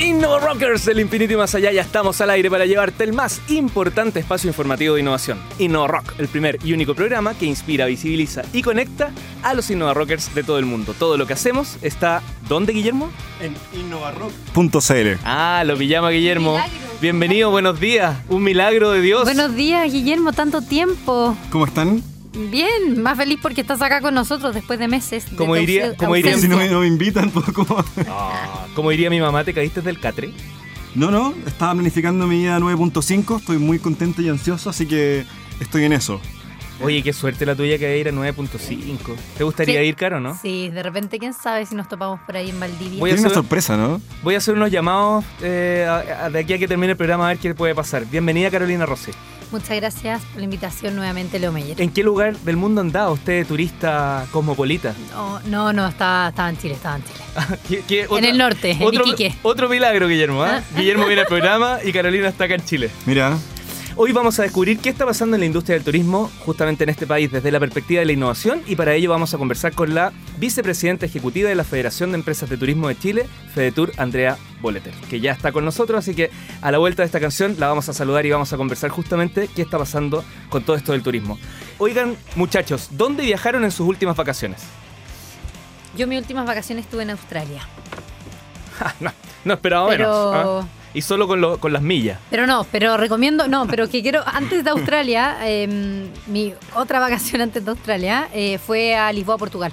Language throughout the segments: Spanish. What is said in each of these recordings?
Innova Rockers del infinito y más allá, ya estamos al aire para llevarte el más importante espacio informativo de innovación. Innova Rock, el primer y único programa que inspira, visibiliza y conecta a los Innova Rockers de todo el mundo. Todo lo que hacemos está, ¿dónde, Guillermo? En innovarock.cl. Ah, lo pillamos, Guillermo. Milagro. Bienvenido, buenos días. Un milagro de Dios. Buenos días, Guillermo, tanto tiempo. ¿Cómo están? Bien, más feliz porque estás acá con nosotros después de meses. de Como diría- como diría- Si no me, ausencia. no me invitan, pues como... Ah, como diría mi mamá, ¿te caíste del catre? No, no, estaba planificando mi ida 9.5, estoy muy contento y ansioso, así que estoy en eso. Oye, qué suerte la tuya que va a ir a 9.5. ¿Te gustaría Sí. ir, Caro, no? Sí, de repente, quién sabe si nos topamos por ahí en Valdivia. Voy a Tiene una hacer- sorpresa, ¿no? Voy a hacer unos llamados eh, a- a- de aquí a que termine el programa a ver qué puede pasar. Bienvenida, Carolina Rossi. Muchas gracias por la invitación nuevamente, Leo Meyer. ¿En qué lugar del mundo andaba usted, turista cosmopolita? No, no, no, estaba, estaba en Chile, estaba en Chile. ¿Qué- qué En el norte, en otro, Iquique. Otro milagro, Guillermo. ¿ah? Ah. Guillermo viene al programa y Carolina está acá en Chile. Mira, Hoy vamos a descubrir qué está pasando en la industria del turismo justamente en este país desde la perspectiva de la innovación y para ello vamos a conversar con la vicepresidenta ejecutiva de la Federación de Empresas de Turismo de Chile, Fedetur, Andrea Boleter, que ya está con nosotros, así que a la vuelta de esta canción la vamos a saludar y vamos a conversar justamente qué está pasando con todo esto del turismo. Oigan, muchachos, ¿dónde viajaron en sus últimas vacaciones? Yo mis últimas vacaciones estuve en Australia. No, no esperaba Pero- menos. ¿ah? Y solo con, lo- con las millas. Pero no, pero recomiendo, no, pero que quiero, antes de Australia, eh, mi otra vacación antes de Australia eh, fue a Lisboa, Portugal,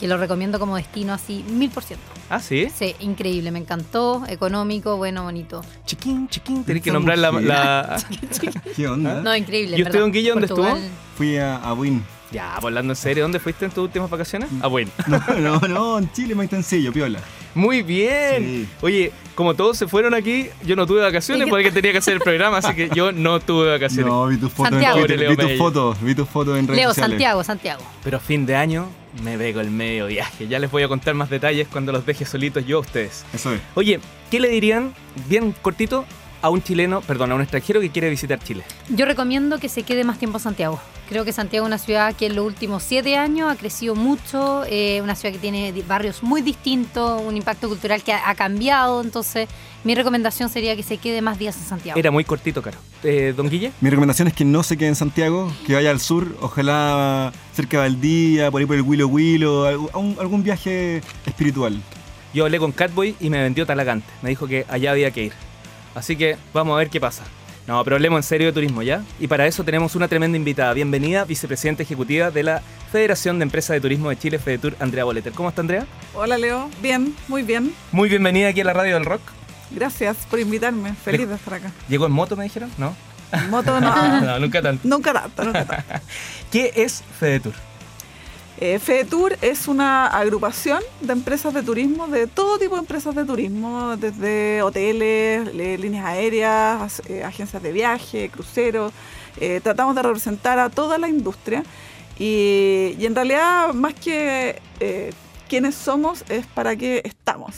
que lo recomiendo como destino así, mil por ciento. Ah, sí. Sí, increíble, me encantó, económico, bueno, bonito. Chiquín, chiquín, tenés que nombrar la... mujer. la- ¿qué onda? No, increíble. ¿Y usted, don Guille, dónde Portugal. Fui a, a Buin. Ya, hablando en serio, ¿dónde fuiste en tus últimas vacaciones? Ah, bueno. No, no, no, en Chile más sencillo, piola. Muy bien. Sí. Oye, como todos se fueron aquí, yo no tuve vacaciones ¿Y qué porque tenía que hacer el programa, así que yo no tuve vacaciones. No, vi tus fotos Santiago. en Twitter, Leo vi tus fotos, vi tus fotos en redes Leo, sociales. Santiago, Santiago. Pero fin de año me veo el medio viaje. Ya les voy a contar más detalles cuando los deje solitos yo a ustedes. Eso es. Oye, ¿qué le dirían, bien cortito, a un chileno, perdón, a un extranjero que quiere visitar Chile? Yo recomiendo que se quede más tiempo en Santiago. Creo que Santiago es una ciudad que en los últimos siete años ha crecido mucho, eh, una ciudad que tiene barrios muy distintos, un impacto cultural que ha, ha cambiado. Entonces, mi recomendación sería que se quede más días en Santiago. Era muy cortito, Caro. Eh, Don Guille. Mi recomendación es que no se quede en Santiago, que vaya al sur, ojalá cerca de Valdía, por ahí por el Huilo Huilo, algún, algún viaje espiritual. Yo hablé con Catboy y me vendió Talagante. Me dijo que allá había que ir. Así que vamos a ver qué pasa. No, pero hablemos en serio de turismo, ¿ya? Y para eso tenemos una tremenda invitada. Bienvenida, vicepresidenta ejecutiva de la Federación de Empresas de Turismo de Chile, Fedetur, Andrea Boleter. ¿Cómo está, Andrea? Hola Leo, bien, muy bien. Muy bienvenida aquí a la Radio del Rock. Gracias por invitarme. Feliz de estar acá. ¿Llegó en moto, me dijeron? ¿No? En Moto no, no, nunca tanto. nunca tanto, nunca tanto. ¿Qué es Fedetur? Eh, FEDETUR es una agrupación de empresas de turismo, de todo tipo de empresas de turismo, desde hoteles, le- líneas aéreas, eh, agencias de viaje, cruceros. Eh, tratamos de representar a toda la industria y, y en realidad más que eh, quiénes somos es para qué estamos.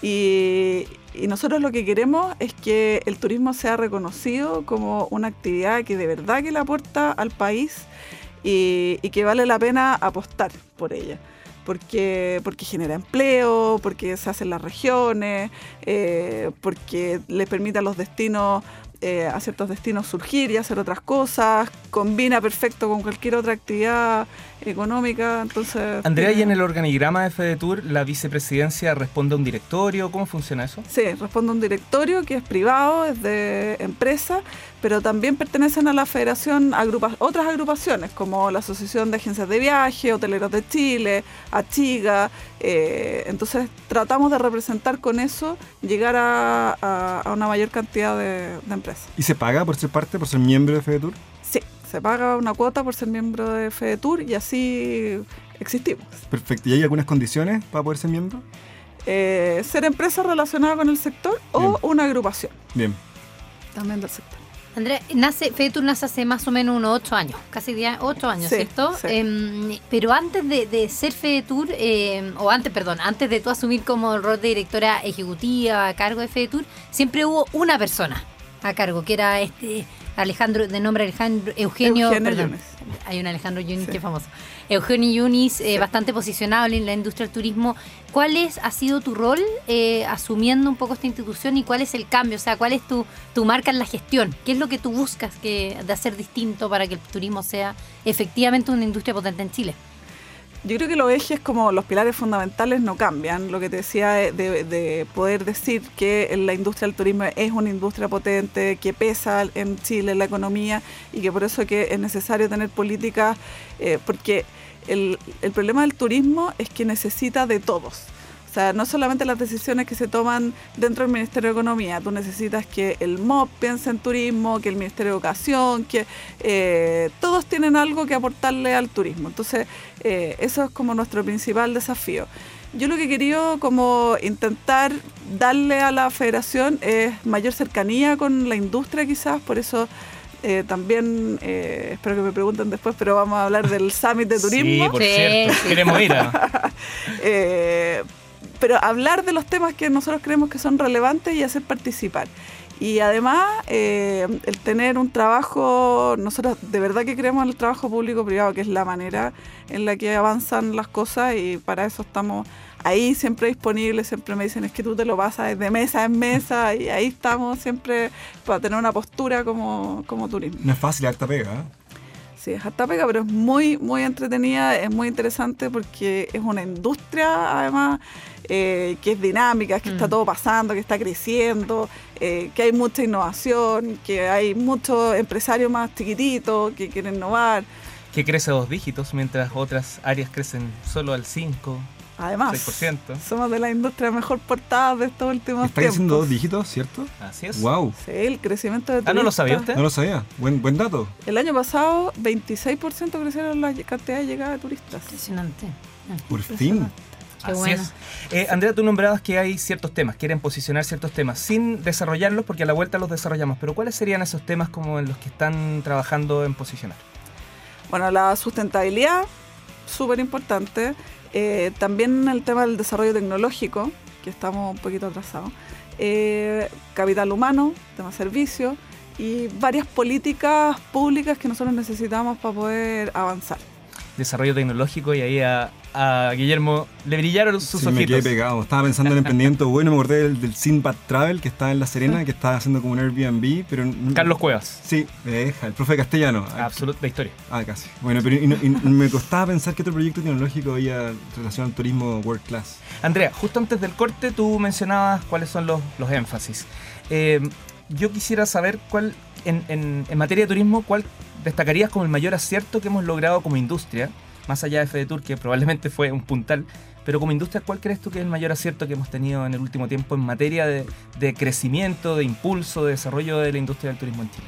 Y, y nosotros lo que queremos es que el turismo sea reconocido como una actividad que de verdad que le aporta al país y, y que vale la pena apostar por ella. Porque, porque genera empleo, porque se hacen las regiones, eh, porque le permite a los destinos, eh, a ciertos destinos surgir y hacer otras cosas, combina perfecto con cualquier otra actividad económica. Entonces, Andrea, ¿y en el organigrama de Fedetur la vicepresidencia responde a un directorio? ¿Cómo funciona eso? Sí, responde a un directorio que es privado, es de empresa, pero también pertenecen a la federación agrupa- otras agrupaciones, como la Asociación de Agencias de Viaje, Hoteleros de Chile, ACHIGA. eh, entonces tratamos de representar con eso, llegar a, a- a una mayor cantidad de, de empresas. ¿Y se paga por ser parte, por ser miembro de FEDETUR? Sí, se paga una cuota por ser miembro de FEDETUR y así existimos. Perfecto. ¿Y hay algunas condiciones para poder ser miembro? Eh, ser empresa relacionada con el sector o Bien. una agrupación Bien. también del sector. Andrea, nace, Fedetur nace hace más o menos unos ocho años, casi 10, ocho años, Sí, ¿cierto? sí. Em, pero antes de, de ser Fedetur, em, o antes, perdón, antes de tú asumir como el rol de directora ejecutiva a cargo de Fedetur, siempre hubo una persona a cargo, que era este Alejandro, de nombre Alejandro Eugenio, Eugenio perdón, Yunis. hay un Alejandro Yunis Sí. que es famoso. Eugenio Yunis, eh, Sí. bastante posicionado en la industria del turismo. ¿Cuál es, ha sido tu rol eh, asumiendo un poco esta institución y cuál es el cambio? O sea, ¿cuál es tu, tu marca en la gestión? ¿Qué es lo que tú buscas que, de hacer distinto para que el turismo sea efectivamente una industria potente en Chile? Yo creo que los ejes como los pilares fundamentales no cambian. Lo que te decía de, de- de poder decir que la industria del turismo es una industria potente, que pesa en Chile en la economía y que por eso que es necesario tener políticas, eh, porque el, el problema del turismo es que necesita de todos. O sea, no solamente las decisiones que se toman dentro del Ministerio de Economía, tú necesitas que el MOP piense en turismo, que el Ministerio de Educación, que eh, todos tienen algo que aportarle al turismo. Entonces, eh, eso es como nuestro principal desafío. Yo lo que he querido como intentar darle a la federación es mayor cercanía con la industria quizás, por eso eh, también, eh, espero que me pregunten después, pero vamos a hablar del Summit de Turismo. Sí, por Sí, cierto. sí. Queremos ir a... Eh, pero hablar de los temas que nosotros creemos que son relevantes y hacer participar. Y además, eh, el tener un trabajo, nosotros de verdad que creemos en el trabajo público-privado, que es la manera en la que avanzan las cosas y para eso estamos ahí siempre disponibles, siempre me dicen es que tú te lo pasas de mesa en mesa y ahí estamos siempre para tener una postura como, como turismo. No es fácil, harta pega. ¿eh? Sí, es harta pega, pero es muy, muy entretenida, es muy interesante porque es una industria, además, eh, que es dinámica, que está Mm. todo pasando, que está creciendo, eh, que hay mucha innovación, que hay muchos empresarios más chiquititos que quieren innovar. que crece a dos dígitos, mientras otras áreas crecen solo al 5, Además, 6%. somos de la industria mejor portada de estos últimos Está tiempos. creciendo dos dígitos, ¿cierto? Así es. Wow. Sí, el crecimiento de Ah, ¿no lo turistas. sabía usted? No lo sabía. Buen, buen dato. El año pasado, 26% crecieron la cantidad de llegada de turistas. Impresionante. Por fin. Qué Así bueno. es. Eh, Andrea, tú nombrabas que hay ciertos temas, quieren posicionar ciertos temas sin desarrollarlos porque a la vuelta los desarrollamos. Pero ¿cuáles serían esos temas como en los que están trabajando en posicionar? Bueno, la sustentabilidad, súper importante. Eh, también el tema del desarrollo tecnológico, que estamos un poquito atrasados. Eh, capital humano, tema servicio y varias políticas públicas que nosotros necesitamos para poder avanzar. Desarrollo tecnológico y ahí a, a Guillermo le brillaron sus Sí, me quedé ojitos. pegado. Estaba pensando en emprendimiento bueno, me acordé del, del Sinbad Travel que está en La Serena, que está haciendo como un Airbnb, pero... Carlos Cuevas. Sí, me deja, el profe castellano. Absoluta historia. Ah, casi. Bueno, pero y no- y me costaba pensar que otro proyecto tecnológico había relación al turismo world class. Andrea, justo antes del corte tú mencionabas cuáles son los, los énfasis. Eh, yo quisiera saber cuál, en, en- en materia de turismo, cuál destacarías como el mayor acierto que hemos logrado como industria, más allá de FEDETUR, que probablemente fue un puntal, pero como industria, ¿cuál crees tú que es el mayor acierto que hemos tenido en el último tiempo en materia de, crecimiento, de impulso, de desarrollo de la industria del turismo en Chile?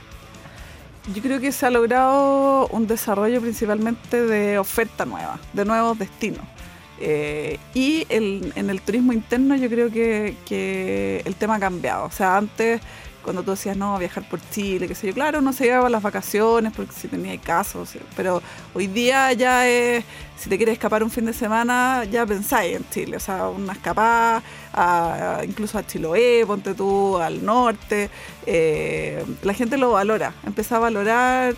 Yo creo que se ha logrado un desarrollo principalmente de oferta nueva, de nuevos destinos. Eh, y en el turismo interno yo creo que el tema ha cambiado. O sea, antes cuando tú decías, no, viajar por Chile, qué sé yo, claro, uno se llevaba las vacaciones porque si tenía casos, pero hoy día ya es, si te quieres escapar un fin de semana, ya pensáis en Chile, o sea, una escapada, incluso a Chiloé, ponte tú, al norte, eh, la gente lo valora, empieza a valorar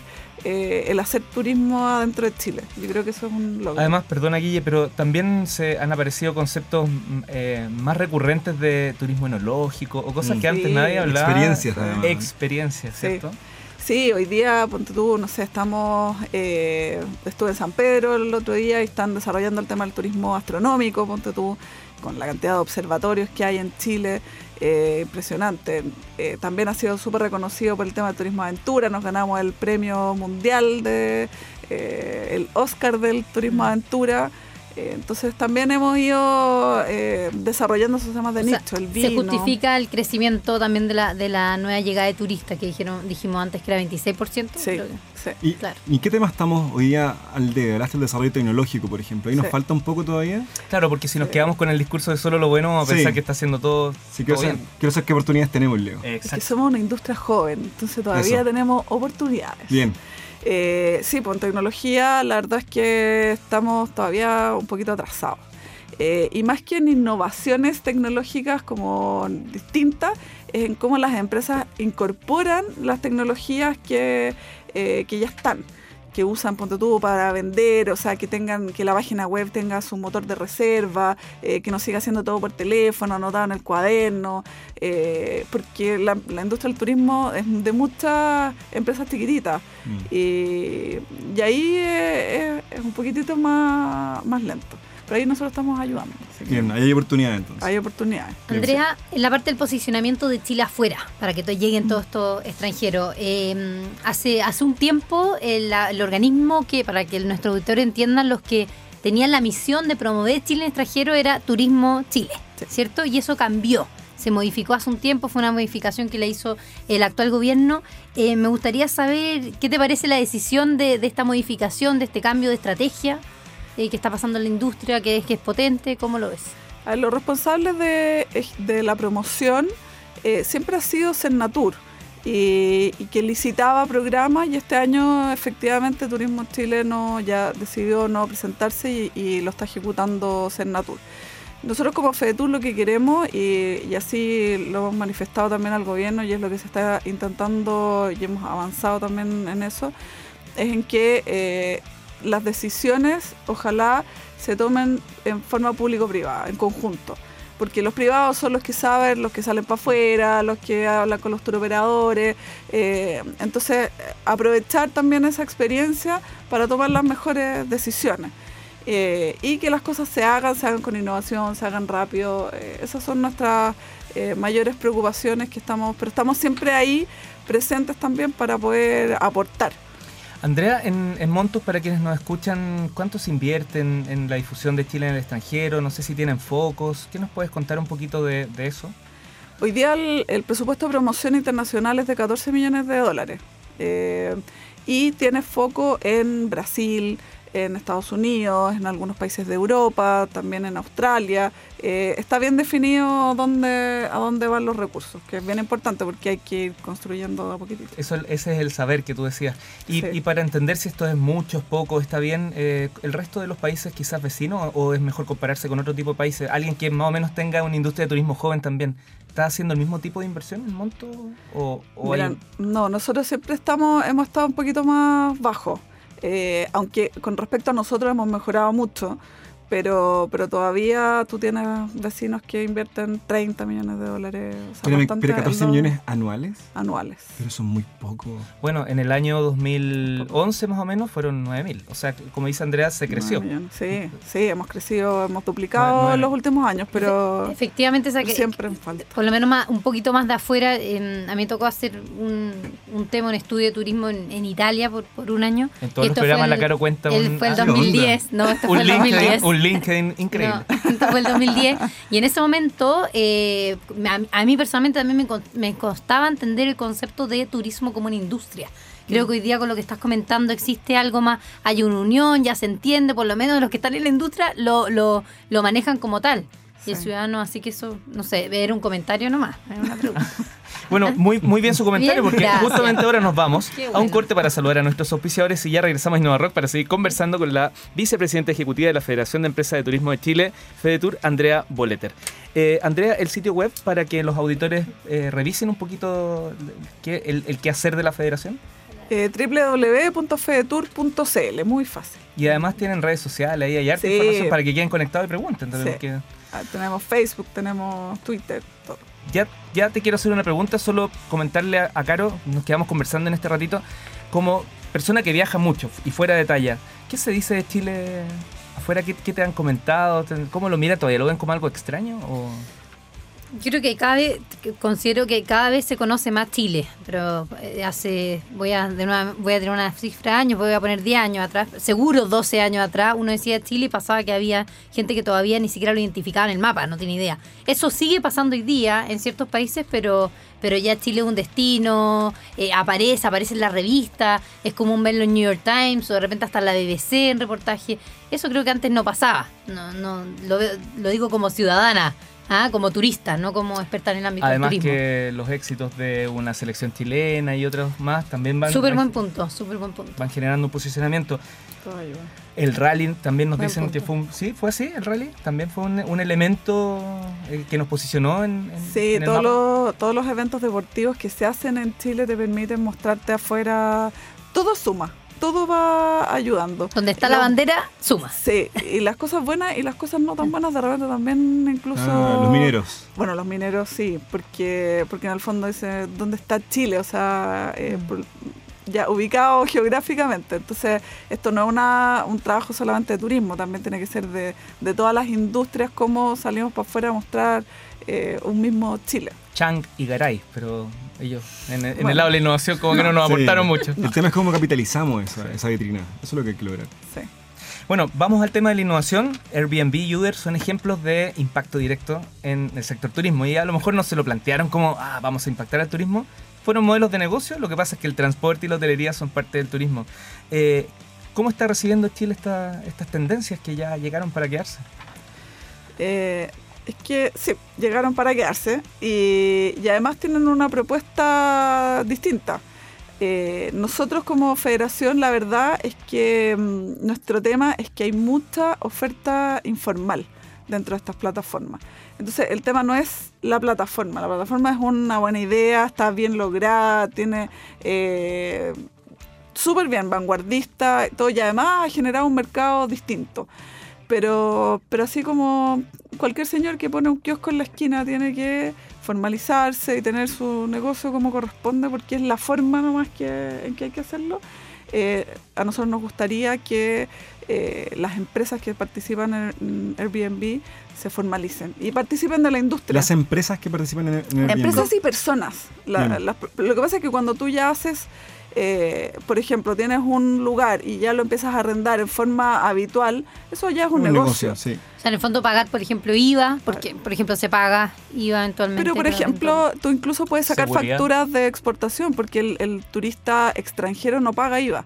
eh, el hacer turismo adentro de Chile. Yo creo que eso es un logro. Además, perdona Guille, pero también se han aparecido conceptos mm, eh, más recurrentes de turismo enológico o cosas Mm. que antes nadie hablaba. Experiencias, además. Experiencias, Sí. ¿cierto? Sí, hoy día, ponte tú, no sé, estamos, eh, estuve en San Pedro el otro día y están desarrollando el tema del turismo astronómico, ponte tú, con la cantidad de observatorios que hay en Chile, eh, impresionante. Eh, también ha sido súper reconocido por el tema del turismo aventura, nos ganamos el premio mundial de eh, el Oscar del turismo aventura. Eh, entonces también hemos ido eh, desarrollando esos temas de O sea, nicho, el vino. Se justifica el crecimiento también de la, de la nueva llegada de turistas, que dijeron, dijimos antes que era 26%. Sí, creo que- sí. ¿Y, Claro. ¿y qué tema estamos hoy día al de del desarrollo tecnológico, por ejemplo? ¿Ahí nos Sí. falta un poco todavía? Claro, porque si nos Sí. quedamos con el discurso de solo lo bueno, vamos a Sí. pensar que está haciendo todo, Sí, quiero, todo saber, bien. quiero saber qué oportunidades tenemos, Leo. Es que Exacto. somos una industria joven, entonces todavía Eso. tenemos oportunidades. Bien, Eh, sí, pues en tecnología la verdad es que estamos todavía un poquito atrasados. Eh, y más que en innovaciones tecnológicas como distintas, es en cómo las empresas incorporan las tecnologías que, eh, que ya están que usan Ponte tú para vender, o sea, que tengan, que la página web tenga su motor de reserva, eh, que no siga haciendo todo por teléfono, anotado en el cuaderno, eh, porque la, industria del turismo es de muchas empresas chiquititas. Mm. Y, ahí es, es, un poquitito más, más lento. Pero ahí nosotros estamos ayudando. Bien, hay oportunidades entonces. Hay oportunidades. Andrea, en la parte del posicionamiento de Chile afuera, para que lleguen todos estos extranjeros, em, hace, hace un tiempo el, organismo que, para que nuestro auditorio entiendan, los que tenían la misión de promover Chile en extranjero era Turismo Chile, ¿cierto? Y eso cambió se modificó hace un tiempo, fue una modificación que le hizo el actual gobierno. Eh, me gustaría saber qué te parece la decisión de, de, esta modificación, de este cambio de estrategia. Eh, qué está pasando en la industria, que es, que es potente, ¿cómo lo ves? los responsables de, de la promoción eh, siempre ha sido Sennatur y, y, que licitaba programas y este año efectivamente Turismo Chileno ya decidió no presentarse y, lo está ejecutando Sennatur. Nosotros como FEDETUR lo que queremos, y, así lo hemos manifestado también al gobierno y es lo que se está intentando y hemos avanzado también en eso, es en que eh, las decisiones ojalá se tomen en forma público-privada, en conjunto. Porque los privados son los que saben, los que salen para afuera, los que hablan con los turoperadores. Eh, entonces, aprovechar también esa experiencia para tomar las mejores decisiones. Eh, y que las cosas se hagan, se hagan con innovación, se hagan rápido. Eh, esas son nuestras mayores preocupaciones que estamos, pero estamos siempre ahí presentes también para poder aportar. Andrea, en, montos, para quienes nos escuchan, ¿cuánto se invierte en, la difusión de Chile en el extranjero? No sé si tienen focos. ¿Qué nos puedes contar un poquito de, eso? Hoy día el, presupuesto de promoción internacional es de 14 millones de dólares. Eh, y tiene foco en Brasil, en Estados Unidos, en algunos países de Europa, también en Australia. Eh, está bien definido dónde, a dónde van los recursos, que es bien importante porque hay que ir construyendo a poquitito. Eso, ese es el saber que tú decías. Y, para entender si esto es mucho, es poco, está bien, eh, ¿el resto de los países quizás vecinos o es mejor compararse con otro tipo de países? ¿Alguien que más o menos tenga una industria de turismo joven también? ¿Está haciendo el mismo tipo de inversión en monto? O, No, nosotros siempre estamos, hemos estado un poquito más bajo. Eh, aunque con respecto a nosotros hemos mejorado mucho, pero, pero todavía tú tienes vecinos que invierten 30 millones de dólares. pero, 14 millones anuales. Anuales. Pero son muy poco. Bueno, en el año 2011 más o menos fueron 9 mil. O sea, como dice Andrea, se creció. Sí, sí, hemos crecido, hemos duplicado en los últimos años, pero efectivamente que, siempre en falta. Por lo menos más, un poquito más de afuera. a mí me tocó hacer un, un tema, un estudio de turismo en, Italia por, por, un año. En todos los programas la Caro cuenta un, fue el 2010, no, esto fue el 2010. LinkedIn increíble. fue el 2010. Y en ese momento, eh, a, mí personalmente también me, costaba entender el concepto de turismo como una industria. Creo que hoy día con lo que estás comentando existe algo más, hay una unión, ya se entiende, por lo menos los que están en la industria lo, lo, lo manejan como tal. Y el ciudadano, así que eso, no sé, ver un comentario nomás, una pregunta. Bueno, muy, muy bien su comentario porque justamente ahora nos vamos a un corte para saludar a nuestros auspiciadores y ya regresamos a Innova Rock para seguir conversando con la vicepresidenta ejecutiva de la Federación de Empresas de Turismo de Chile, FEDETUR, Andrea Boleter. Eh, Andrea, el sitio web para que los auditores eh, revisen un poquito el, el quehacer de la federación. Eh, www.fedetur.cl, muy fácil. Y además tienen redes sociales, ahí hay arte información para que queden conectados y pregunten. Ah, tenemos Facebook, tenemos Twitter, todo ya, ya te quiero hacer una pregunta, solo comentarle a, Caro, nos quedamos conversando en este ratito, como persona que viaja mucho y fuera de talla, ¿qué se dice de Chile afuera? ¿Qué, qué te han comentado? ¿Cómo lo mira todavía? ¿Lo ven como algo extraño? Yo creo que cada vez, considero que cada vez se conoce más Chile, pero eh, hace, voy a, de nuevo, voy a tener una cifra años, voy a poner 10 años atrás, seguro 12 años atrás, uno decía Chile y pasaba que había gente que todavía ni siquiera lo identificaba en el mapa, no tiene idea. Eso sigue pasando hoy día en ciertos países, pero pero ya Chile es un destino, eh, aparece, aparece en la revista, es común verlo en New York Times o de repente hasta en la BBC en reportaje. Eso creo que antes no pasaba. No, no, lo, lo digo como ciudadana, ¿ah? como turista, no como experta en el ámbito Además del turismo. que los éxitos de una selección chilena y otros más también van, Súper buen punto, súper buen punto. van generando un posicionamiento. Todo ayuda. El rally también nos Buen dicen que fue un, sí, fue así, el rally también fue un, un elemento eh, que nos posicionó en, en- Sí, en el todos mapa. los, todos los eventos deportivos que se hacen en Chile te permiten mostrarte afuera. Todo suma, todo va ayudando. Donde está la bandera, suma. Sí, y las cosas buenas y las cosas no tan buenas de repente también incluso... Ah, los mineros. Bueno, los mineros sí, porque porque en el fondo dice dónde está Chile, o sea, eh, Mm. por- ya ubicado geográficamente. Entonces, esto no es una, un trabajo solamente de turismo, también tiene que ser de, de todas las industrias, cómo salimos para afuera a mostrar eh, un mismo Chile. Chang y Garay, pero ellos en, el- en Bueno. el lado de la innovación como que no nos Sí. aportaron mucho. El tema es cómo capitalizamos esa, esa vitrina. Eso es lo que hay que lograr. Sí. Bueno, vamos al tema de la innovación. Airbnb y Uber son ejemplos de impacto directo en el sector turismo y a lo mejor no se lo plantearon como, ah, vamos a impactar al turismo. Fueron modelos de negocio, lo que pasa es que el transporte y la hotelería son parte del turismo. Eh, ¿Cómo está recibiendo Chile esta- estas tendencias que ya llegaron para quedarse? Eh, es que sí, llegaron para quedarse y, además tienen una propuesta distinta. Eh, nosotros como federación, la verdad es que mm, nuestro tema es que hay mucha oferta informal dentro de estas plataformas. Entonces, el tema no es la plataforma, la plataforma es una buena idea, está bien lograda, tiene eh, súper bien, vanguardista, todo, y además ha generado un mercado distinto. Pero, pero así como cualquier señor que pone un kiosco en la esquina tiene que formalizarse y tener su negocio como corresponde porque es la forma nomás que, en que hay que hacerlo, eh, a nosotros nos gustaría que eh, las empresas que participan en, Airbnb se formalicen y participen de la industria. Las empresas que participan en, Airbnb. Empresas y personas. La- lo que pasa es que cuando tú ya haces, eh, por ejemplo, tienes un lugar y ya lo empiezas a arrendar en forma habitual, eso ya es un, negocio. sí. O sea, en el fondo pagar, por ejemplo, IVA, porque, por ejemplo, se paga IVA eventualmente. Pero, por ejemplo, tú incluso puedes sacar Seguridad. facturas de exportación porque el, el turista extranjero no paga IVA.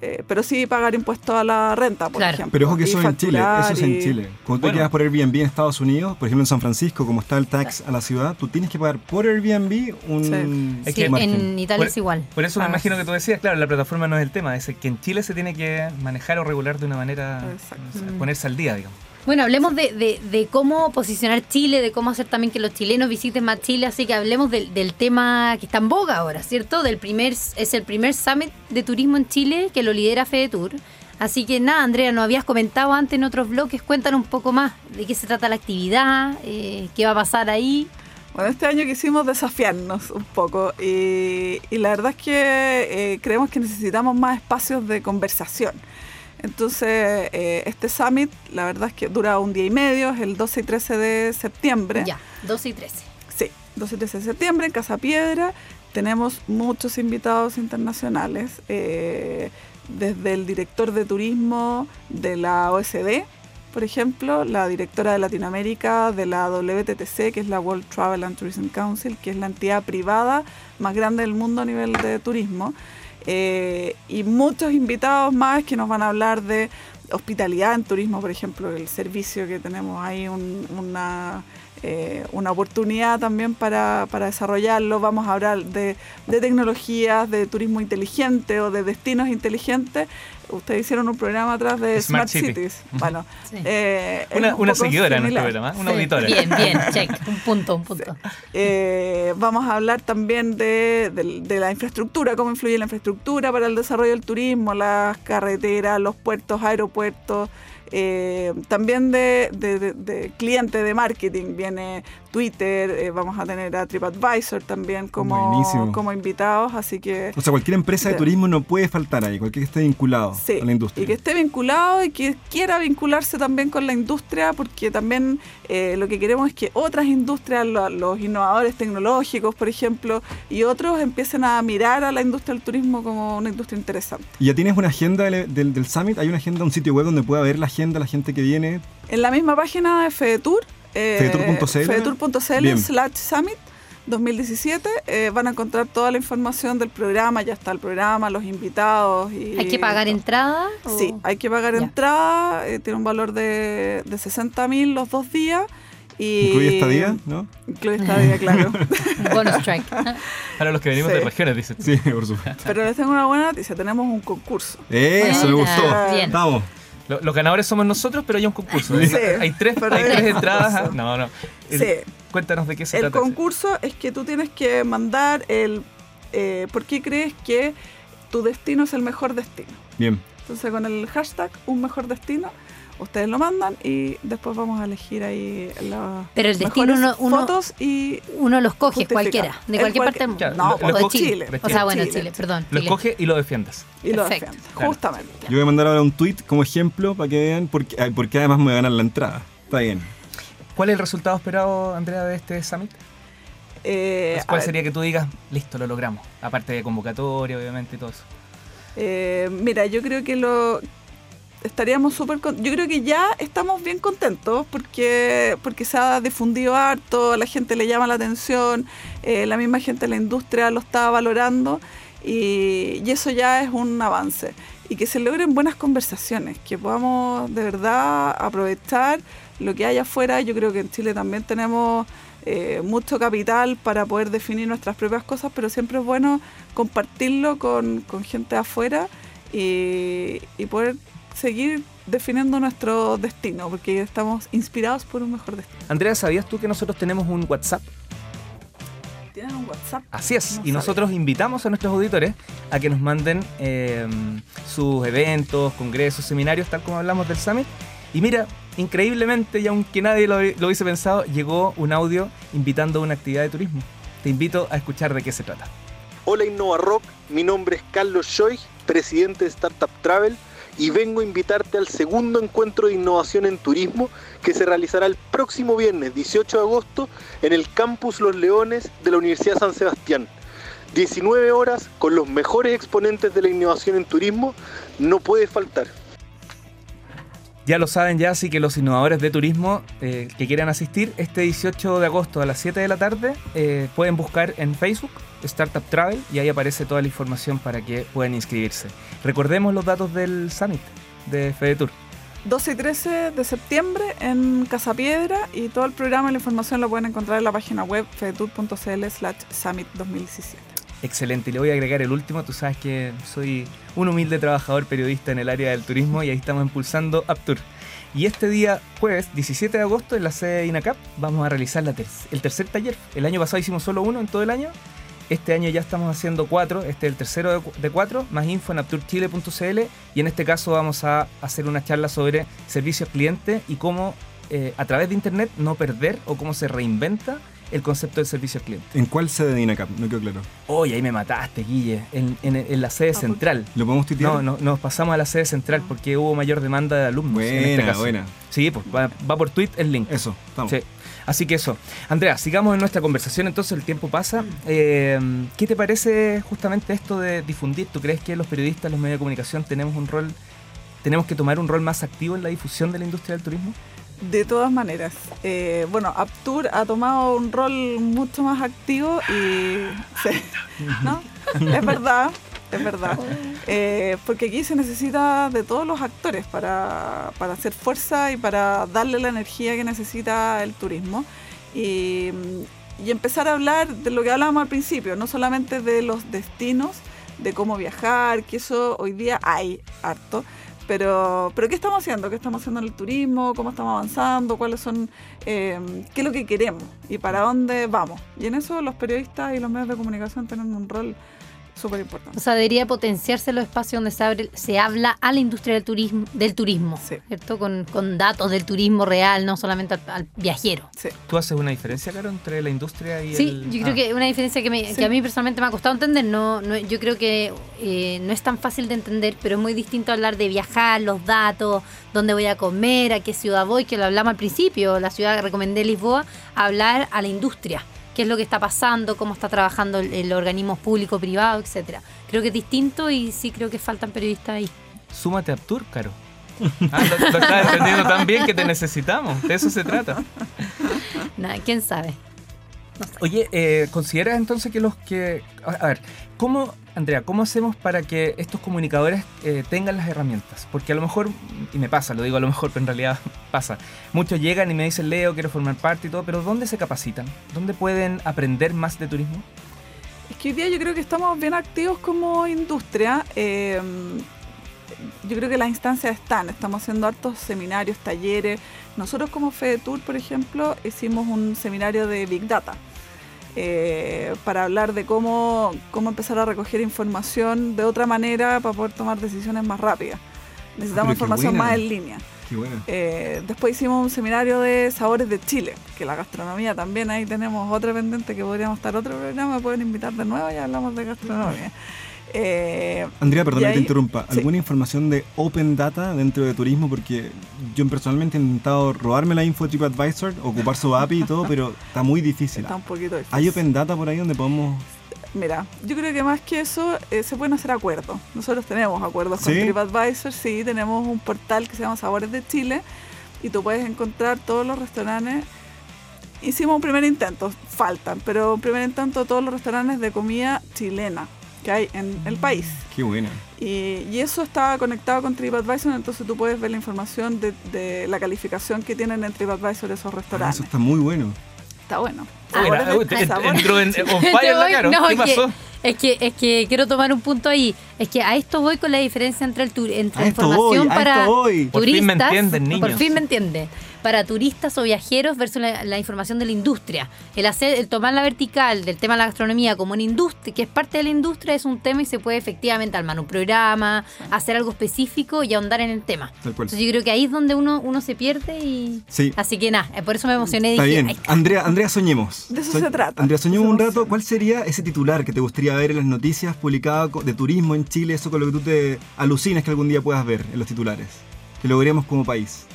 Eh, pero sí pagar impuestos a la renta, por Claro. ejemplo. Pero ojo que eso es en Chile, eso es en Chile. Cuando tú Bueno. quedas por Airbnb en Estados Unidos, por ejemplo en San Francisco, como está el tax a la ciudad, tú tienes que pagar por Airbnb un Sí. Es Sí, que- margen. en Italia Por- es igual. Por eso me Pagas. imagino que tú decías, claro, la plataforma no es el tema, es que en Chile se tiene que manejar o regular de una manera, Exacto. o sea, ponerse al día, digamos. Bueno, hablemos de, de- de cómo posicionar Chile, de cómo hacer también que los chilenos visiten más Chile, así que hablemos del, del tema que está en boga ahora, ¿cierto? Del primer, es el primer summit de turismo en Chile que lo lidera FedeTour. Así que nada, Andrea, nos habías comentado antes en otros bloques, cuéntanos un poco más de qué se trata la actividad, eh, qué va a pasar ahí. Bueno, este año quisimos desafiarnos un poco y, y la verdad es que eh, creemos que necesitamos más espacios de conversación. Entonces, eh, este summit, la verdad es que dura un día y medio, es el 12 y 13 de septiembre. Ya, 12 y 13. Sí, 12 y 13 de septiembre en Casa Piedra. Tenemos muchos invitados internacionales, eh, desde el director de turismo de la OSD, por ejemplo, la directora de Latinoamérica de la WTTC, que es la World Travel and Tourism Council, que es la entidad privada más grande del mundo a nivel de turismo, eh, y muchos invitados más que nos van a hablar de hospitalidad en turismo, por ejemplo, el servicio que tenemos ahí, un- una, eh, una oportunidad también para, para desarrollarlo. Vamos a hablar de, de tecnologías, de turismo inteligente o de destinos inteligentes. Ustedes hicieron un programa atrás de Smart Smart, City. Cities. Bueno, Sí. eh, Una, un una poco seguidora en nuestro similar. programa, una Sí, auditora. Bien, bien, check. Un punto, un punto. Eh, vamos a hablar también de, de- de la infraestructura, cómo influye la infraestructura para el desarrollo del turismo, las carreteras, los puertos, aeropuertos. Eh, también de, de, de- de cliente de marketing viene Twitter, eh, vamos a tener a TripAdvisor también como, Buenísimo. como invitados, así que O sea, cualquier empresa de turismo no puede faltar ahí, cualquier que esté vinculado Sí, a la industria. y que esté vinculado y que quiera vincularse también con la industria, porque también eh, lo que queremos es que otras industrias, lo- los innovadores tecnológicos, por ejemplo, y otros empiecen a mirar a la industria del turismo como una industria interesante. ¿Y ya tienes una agenda del, del- del Summit? ¿Hay una agenda, un sitio web donde pueda ver la agenda, la gente que viene? En la misma página de FedeTour, eh, Fedetur.cl. fedetur.cl Bien. slash summit, 2017 eh, van a encontrar toda la información del programa, ya está el programa, los invitados. Y ¿Hay que pagar todo. entrada? o- Sí, hay que pagar Ya. entrada, eh, tiene un valor de, de 60 mil los dos días. Y ¿Incluye estadía? ¿No? Incluye estadía, claro. Bonus track. Para los que venimos Sí. de regiones, dices. tú. Sí, por supuesto. Pero les tengo una buena noticia, tenemos un concurso. Eso me gustó. Bien. Vamos. Lo- Los ganadores somos nosotros, pero hay un concurso. Sí. Hay tres, hay tres entradas. No, no. El- Sí. Cuéntanos de qué se El trata. ese. concurso es que tú tienes que mandar el eh, por qué crees que tu destino es el mejor destino. Bien. Entonces con el hashtag un mejor destino, ustedes lo mandan y después vamos a elegir ahí las Pero el destino uno- uno- fotos y Uno los coge, Justifica. cualquiera, de cualquier cualquier- parte del mundo. No, lo- pues lo de coge- Chile. de O sea, bueno, Chile. Chile, perdón. Lo Chile. escoge y lo defiendes. y lo Perfecto. defienden, Claro. justamente. Yo voy a mandar ahora un tweet como ejemplo para que vean por qué, ay, por qué además me voy a ganar la entrada. Está bien. ¿Cuál es el resultado esperado, Andrea, de este summit? Eh, a ¿Cuál ver, sería que tú digas, listo, lo logramos? Aparte de convocatoria, obviamente, y todo eso. eh, mira, yo creo que lo estaríamos súper yo creo que ya estamos bien contentos porque porque se ha difundido harto a la gente le llama la atención eh, la misma gente de la industria lo está valorando y, eso ya es un avance. Y que se logren buenas conversaciones que podamos de verdad aprovechar lo que hay afuera. Yo creo que en Chile también tenemos eh, mucho capital para poder definir nuestras propias cosas pero siempre es bueno compartirlo con, con gente afuera y, y poder seguir definiendo nuestro destino, porque estamos inspirados por un mejor destino. Andrea, ¿sabías tú que nosotros tenemos un WhatsApp? ¿Tienes un WhatsApp? Así es, No y sabía. nosotros invitamos a nuestros auditores a que nos manden eh, sus eventos, congresos, seminarios, tal como hablamos del Summit. Y mira, increíblemente, y aunque nadie lo, lo hubiese pensado, llegó un audio invitando a una actividad de turismo. Te invito a escuchar de qué se trata. Hola Innova Rock, mi nombre es Carlos Choi, presidente de Startup Travel y vengo a invitarte al segundo encuentro de innovación en turismo que se realizará el próximo viernes 18 de agosto en el Campus Los Leones de la Universidad San Sebastián. 19 horas con los mejores exponentes de la innovación en turismo, no puede faltar. Ya lo saben ya, así que los innovadores de turismo eh, que quieran asistir este 18 de agosto a las 7 de la tarde eh, pueden buscar en Facebook Startup Travel y ahí aparece toda la información para que puedan inscribirse. Recordemos los datos del Summit de FedeTour. 12 y 13 de septiembre en Casa Piedra y todo el programa y la información lo pueden encontrar en la página web fedetour.cl slash summit 2017. Excelente, y le voy a agregar el último. Tú sabes que soy un humilde trabajador periodista en el área del turismo y ahí estamos impulsando Aptour. Y este día, jueves 17 de agosto, en la sede de INACAP, vamos a realizar la ter- el tercer taller. El año pasado hicimos solo uno en todo el año. Este año ya estamos haciendo cuatro. Este es el tercero de, cu- de cuatro. Más info en aptourchile.cl. Y en este caso vamos a hacer una charla sobre servicios clientes y cómo eh, a través de Internet no perder o cómo se reinventa el concepto del servicio al cliente. ¿En cuál sede de INACAP? No quedó claro. Oye, ahí me mataste, Guille, en, en- en la sede Ah, central. ¿Lo podemos tuitear? No, no, nos pasamos a la sede central porque hubo mayor demanda de alumnos en este Buena, caso. buena. Sí, pues va, va por tweet el link. Eso, estamos. Sí. Así que eso. Andrea, sigamos en nuestra conversación, entonces el tiempo pasa. Eh, ¿Qué te parece justamente esto de difundir? ¿Tú crees que los periodistas, los medios de comunicación tenemos un rol, tenemos que tomar un rol más activo en la difusión de la industria del turismo? De todas maneras, eh, bueno, Aptur ha tomado un rol mucho más activo y... sí, ¿no? Es verdad, es verdad. Eh, porque aquí se necesita de todos los actores para, para hacer fuerza y para darle la energía que necesita el turismo. Y, y empezar a hablar de lo que hablábamos al principio, no solamente de los destinos, de cómo viajar, que eso hoy día hay harto. Pero, pero ¿qué estamos haciendo? ¿Qué estamos haciendo en el turismo? ¿Cómo estamos avanzando? ¿Cuáles son, eh, qué es lo que queremos? ¿Y para dónde vamos? Y en eso los periodistas y los medios de comunicación tienen un rol súper importante. O sea, debería potenciarse los espacios donde se, abre- se habla a la industria del turismo, del turismo Sí. ¿cierto? Con, con datos del turismo real, no solamente al, al viajero. Sí. ¿Tú haces una diferencia, claro, entre la industria y Sí, el...? yo creo Ah. que una diferencia que, me- Sí. que a mí personalmente me ha costado entender, no, no- yo creo que eh, no es tan fácil de entender, pero es muy distinto hablar de viajar, los datos, dónde voy a comer, a qué ciudad voy, que lo hablamos al principio, la ciudad que recomendé Lisboa, hablar a la industria, qué es lo que está pasando, cómo está trabajando el, el organismo público, privado, etcétera. Creo que es distinto y sí creo que faltan periodistas ahí. Súmate a Aptur, Caro. Ah, lo, lo estás entendiendo tan bien que te necesitamos. De eso se trata. Nada, ¿Quién sabe? Oye, eh, ¿consideras entonces que los que... A, ver, ¿cómo, Andrea, cómo hacemos para que estos comunicadores eh, tengan las herramientas? Porque a lo mejor, y me pasa, lo digo a lo mejor, pero en realidad pasa, muchos llegan y me dicen, Leo, quiero formar parte y todo, pero ¿dónde se capacitan? ¿Dónde pueden aprender más de turismo? Es que hoy día yo creo que estamos bien activos como industria. eh, yo creo que las instancias están, estamos haciendo hartos seminarios, talleres. Nosotros como FedeTour, por ejemplo, hicimos un seminario de Big Data eh, para hablar de cómo, cómo empezar a recoger información de otra manera para poder tomar decisiones más rápidas. Necesitamos qué información buena. más en línea. Qué. Eh, después hicimos un seminario de sabores de Chile, que la gastronomía también ahí tenemos otra pendiente que podríamos estar otro programa, pueden invitar de nuevo y hablamos de gastronomía. Eh, Andrea, perdón que te interrumpa. sí. ¿Alguna información de Open Data dentro de turismo? Porque yo personalmente he intentado robarme la info de TripAdvisor, ocupar su API y todo, pero está muy difícil. está un poquito difícil. ¿Hay Open Data por ahí donde podemos...? Mira, yo creo que más que eso eh, se pueden hacer acuerdos. Nosotros tenemos acuerdos con. TripAdvisor, sí, tenemos un portal que se llama Sabores de Chile y tú puedes encontrar todos los restaurantes. Hicimos un primer intento, faltan, pero un primer intento todos los restaurantes de comida chilena que hay en el país. Qué buena. Y, y eso está conectado con TripAdvisor, entonces tú puedes ver la información de, de la calificación que tienen en TripAdvisor esos Ah, restaurantes. eso está muy bueno. Está bueno. Ah, te- sabores entró en de on Te fire la voy- cara. no, ¿Qué es que- pasó? Es que, es que quiero tomar un punto ahí. Es que a esto voy con la diferencia entre el entre A información voy, a para esto voy. Por fin me turistas. entienden, niños. Por fin me entiende. Para turistas o viajeros versus la, la información de la industria. El hacer, el tomar la vertical del tema de la gastronomía como una industria, que es parte de la industria, es un tema y se puede efectivamente armar un programa, hacer algo específico y ahondar en el tema. Tal cual. Entonces yo creo que ahí es donde uno, uno se pierde y. Sí. Así que nada, eh, por eso me emocioné y Está dije, bien. Andrea, Andrea, soñemos. De eso se trata. Andrea, soñemos un rato. ¿Cuál sería ese titular que te gustaría ver en las noticias publicadas de turismo en Chile? Eso con lo que tú te alucinas que algún día puedas ver en los titulares. Que logremos como país.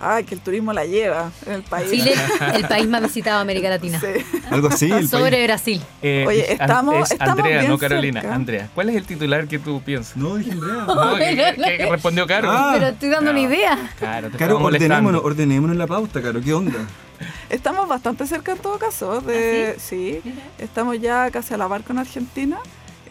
Ay, que el turismo la lleva en el país. Chile, el país más visitado de América Latina. Sí. Algo así. el Sobre país. Brasil. Eh, Oye, estamos- es estamos Andrea, bien no Carolina. cerca. Andrea, ¿cuál es el titular que tú piensas? No, dije Andrea. No, que, que- que respondió Caro. Ah. Pero estoy dando una idea. Claro, te Caro, ordenémonos, ordenémonos la pauta, Caro. ¿Qué onda? Estamos bastante cerca en todo caso. De, sí, estamos ya casi a la par con Argentina.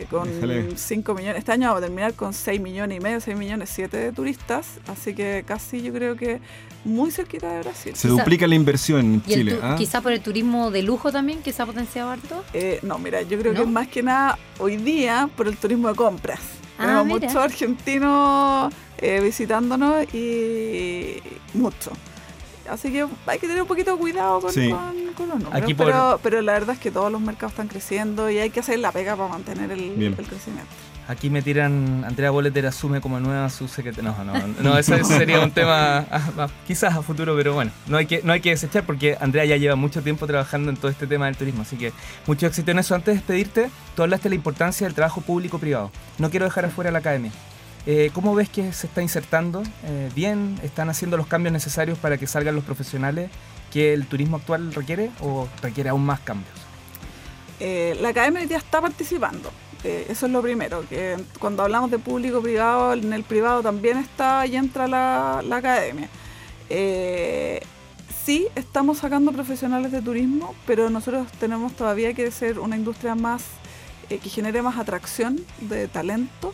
Con Déjale. 5 millones. Este año vamos a terminar con 6 millones y medio, 6 millones 7 de turistas. Así que casi yo creo que muy cerquita de Brasil. Se Quizá- duplica la inversión en Chile. ¿ah? quizá por el turismo de lujo también, que se ha potenciado harto. Eh, no, mira, yo creo ¿No? que es más que nada hoy día por el turismo de compras. Ah, Tenemos mira. muchos argentinos eh, visitándonos y mucho. Así que hay que tener un poquito de cuidado con, Sí. con- con los números. Aquí por- pero, pero la verdad es que todos los mercados están creciendo y hay que hacer la pega para mantener el, el crecimiento. Aquí me tiran, Andrea Boleter asume como nueva subsecretaria. No, no, no, ese sería un tema ah, ah, quizás a futuro, pero bueno, no hay, que, no hay que desechar porque Andrea ya lleva mucho tiempo trabajando en todo este tema del turismo, así que mucho éxito en eso. Antes de despedirte, tú hablaste de la importancia del trabajo público-privado. No quiero dejar afuera la academia. Eh, ¿Cómo ves que se está insertando? Eh, ¿Bien? ¿Están haciendo los cambios necesarios para que salgan los profesionales que el turismo actual requiere o requiere aún más cambios? Eh, la academia día está participando. Eso es lo primero, que cuando hablamos de público-privado, en el privado también está y entra la, academia. Sí, estamos sacando profesionales de turismo, pero nosotros tenemos todavía que ser una industria más que genere más atracción de talentos.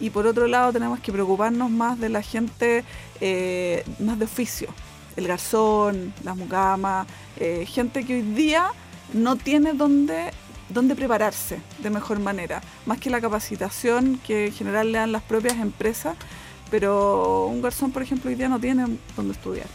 Y por otro lado tenemos que preocuparnos más de la gente eh, más de oficio, el garzón, las mucamas, eh, gente que hoy día no tiene dónde, dónde prepararse de mejor manera, más que la capacitación que en general le dan las propias empresas, pero un garzón, por ejemplo, hoy día no tiene dónde estudiar,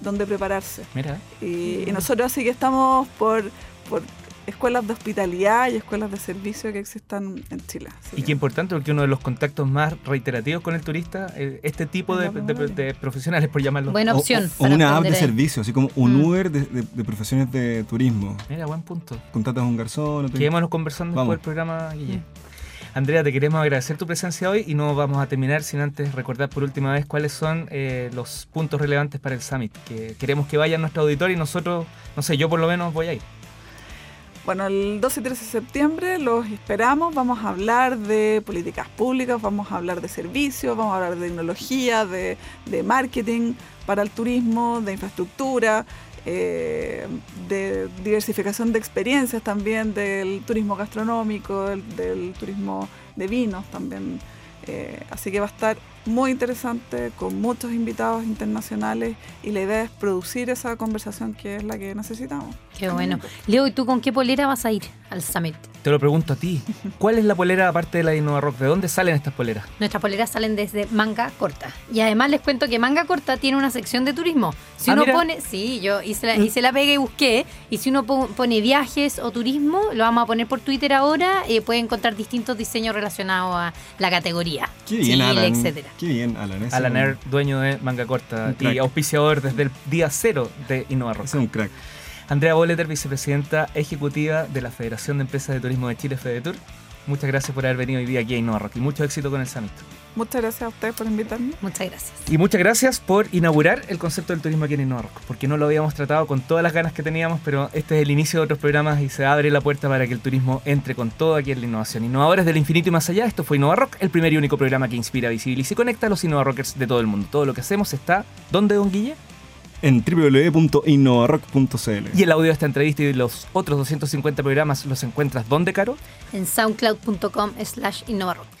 dónde prepararse. Mira. Y, y nosotros así que estamos por, por escuelas de hospitalidad y escuelas de servicio que existan en Chile. Así Y que- qué importante, porque uno de los contactos más reiterativos con el turista, este tipo de, profesionales, por llamarlo. Buena opción. O, una app de servicio, así como un Mm. Uber de, de- de profesiones de turismo. Mira, buen punto. Contratas a un garzón. Quedémonos conversando Vamos. después del programa, Guille. Andrea, te queremos agradecer tu presencia hoy y no vamos a terminar sin antes recordar por última vez cuáles son eh, los puntos relevantes para el Summit. Que queremos que vaya nuestro auditor y nosotros, no sé, yo por lo menos voy a ir. Bueno, el 12 y 13 de septiembre los esperamos. Vamos a hablar de políticas públicas, vamos a hablar de servicios, vamos a hablar de tecnología, de, marketing para el turismo, de infraestructura, eh, de diversificación de experiencias también, del turismo gastronómico, del, del turismo de vinos también. Eh, así que va a estar muy interesante, con muchos invitados internacionales y la idea es producir esa conversación que es la que necesitamos. Qué bueno. Leo, ¿y tú con qué polera vas a ir al Summit? Te lo pregunto a ti. ¿Cuál es la polera aparte de la de Innova Rock? ¿De dónde salen estas poleras? Nuestras poleras salen desde manga corta. Y además les cuento que manga corta tiene una sección de turismo. Si Ah, uno mira. pone, sí, yo hice la, hice la pega y busqué. Y si uno po- pone viajes o turismo, lo vamos a poner por Twitter ahora, eh, puede encontrar distintos diseños relacionados a la categoría. Qué bien, Chile, Alan. etcétera. Qué bien, Alan. Ese Alan es un- Air, dueño de Manga Corta y auspiciador desde el día cero de Innova Rock. es un crack. Andrea Boleter, vicepresidenta ejecutiva de la Federación de Empresas de Turismo de Chile, FEDETUR. Muchas gracias por haber venido hoy día aquí a Innova Rock y mucho éxito con el Summit. Muchas gracias a ustedes por invitarme. Muchas gracias. Y muchas gracias por inaugurar el concepto del turismo aquí en Innova Rock, porque no lo habíamos tratado con todas las ganas que teníamos, pero este es el inicio de otros programas y se abre la puerta para que el turismo entre con todo aquí en la innovación. Innovadores del infinito y más allá, esto fue Innova Rock, el primer y único programa que inspira, visibiliza y conecta a los Innova Rockers de todo el mundo. Todo lo que hacemos está, ¿dónde, don Guille? En www.innovarock.cl. Y el audio de esta entrevista y los otros 250 programas los encuentras, ¿dónde, Caro? En soundcloud.com slash innovarock.